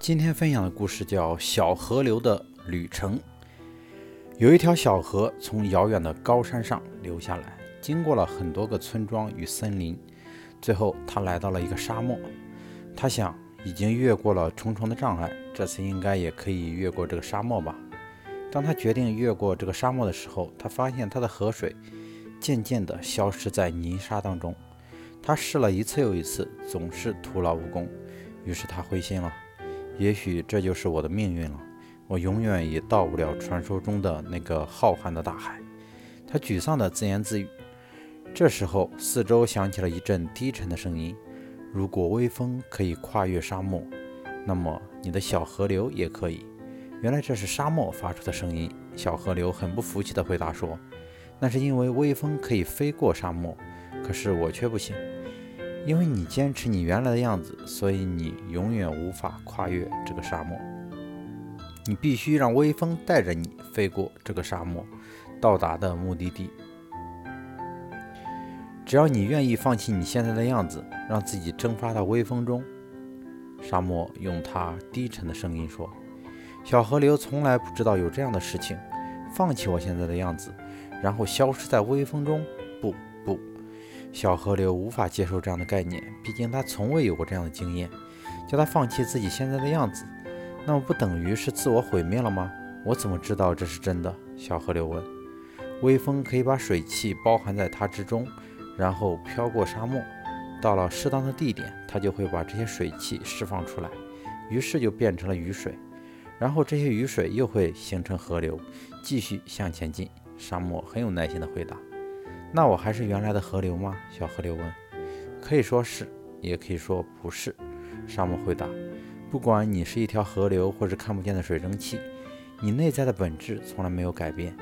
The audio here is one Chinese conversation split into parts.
今天分享的故事叫《小河流的旅程》。有一条小河从遥远的高山上流下来，经过了很多个村庄与森林，最后他来到了一个沙漠。他想，已经越过了重重的障碍，这次应该也可以越过这个沙漠吧。当他决定越过这个沙漠的时候，他发现他的河水渐渐地消失在泥沙当中。他试了一次又一次，总是徒劳无功。于是他灰心了，也许这就是我的命运了。我永远也到不了传说中的那个浩瀚的大海。他沮丧地自言自语。这时候，四周响起了一阵低沉的声音：“如果微风可以跨越沙漠，那么你的小河流也可以。”原来这是沙漠发出的声音。小河流很不服气地回答说：“那是因为微风可以飞过沙漠，可是我却不行。因为你坚持你原来的样子，所以你永远无法跨越这个沙漠。你必须让微风带着你飞过这个沙漠，到达的目的地。只要你愿意放弃你现在的样子，让自己蒸发到微风中。”沙漠用它低沉的声音说。小河流从来不知道有这样的事情，放弃我现在的样子，然后消失在微风中。不不，小河流无法接受这样的概念，毕竟他从未有过这样的经验。叫他放弃自己现在的样子，那么不等于是自我毁灭了吗？我怎么知道这是真的？小河流问。微风可以把水汽包含在它之中，然后飘过沙漠，到了适当的地点，它就会把这些水汽释放出来，于是就变成了雨水。然后这些雨水又会形成河流，继续向前进。沙漠很有耐心地回答：“那我还是原来的河流吗？”小河流问。“可以说是，也可以说不是。”沙漠回答。“不管你是一条河流，或是看不见的水蒸气，你内在的本质从来没有改变。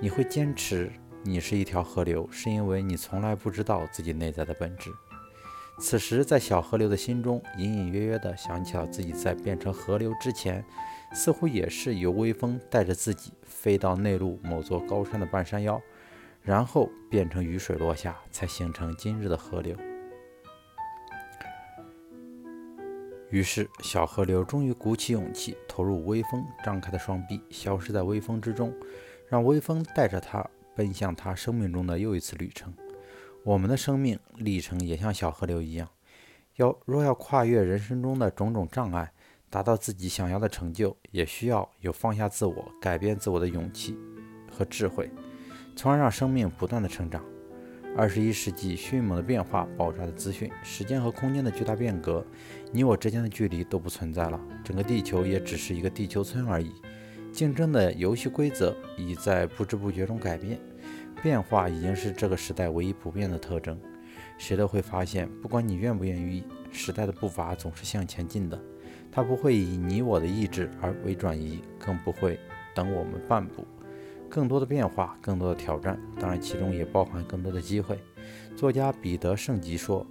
你会坚持你是一条河流，是因为你从来不知道自己内在的本质。”此时，在小河流的心中，隐隐约约地想起了自己在变成河流之前。似乎也是由微风带着自己飞到内陆某座高山的半山腰，然后变成雨水落下，才形成今日的河流。于是，小河流终于鼓起勇气，投入微风，张开的双臂，消失在微风之中，让微风带着它奔向它生命中的又一次旅程。我们的生命历程也像小河流一样，要若要跨越人生中的种种障碍。达到自己想要的成就，也需要有放下自我、改变自我的勇气和智慧，从而让生命不断的成长。二十一世纪迅猛的变化、爆炸的资讯、时间和空间的巨大变革，你我之间的距离都不存在了，整个地球也只是一个地球村而已。竞争的游戏规则已在不知不觉中改变，变化已经是这个时代唯一不变的特征。谁都会发现，不管你愿不愿意，时代的步伐总是向前进的。它不会以你我的意志而为转移，更不会等我们半步。更多的变化，更多的挑战，当然其中也包含更多的机会。作家彼得·圣吉说：“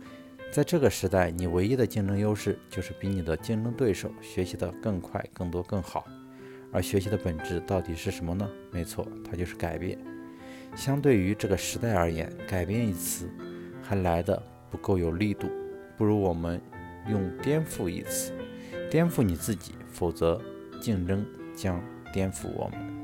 在这个时代，你唯一的竞争优势就是比你的竞争对手学习得更快、更多、更好。而学习的本质到底是什么呢？没错，它就是改变。相对于这个时代而言，改变一词还来得不够有力度，不如我们用颠覆一词。”颠覆你自己，否则竞争将颠覆我们。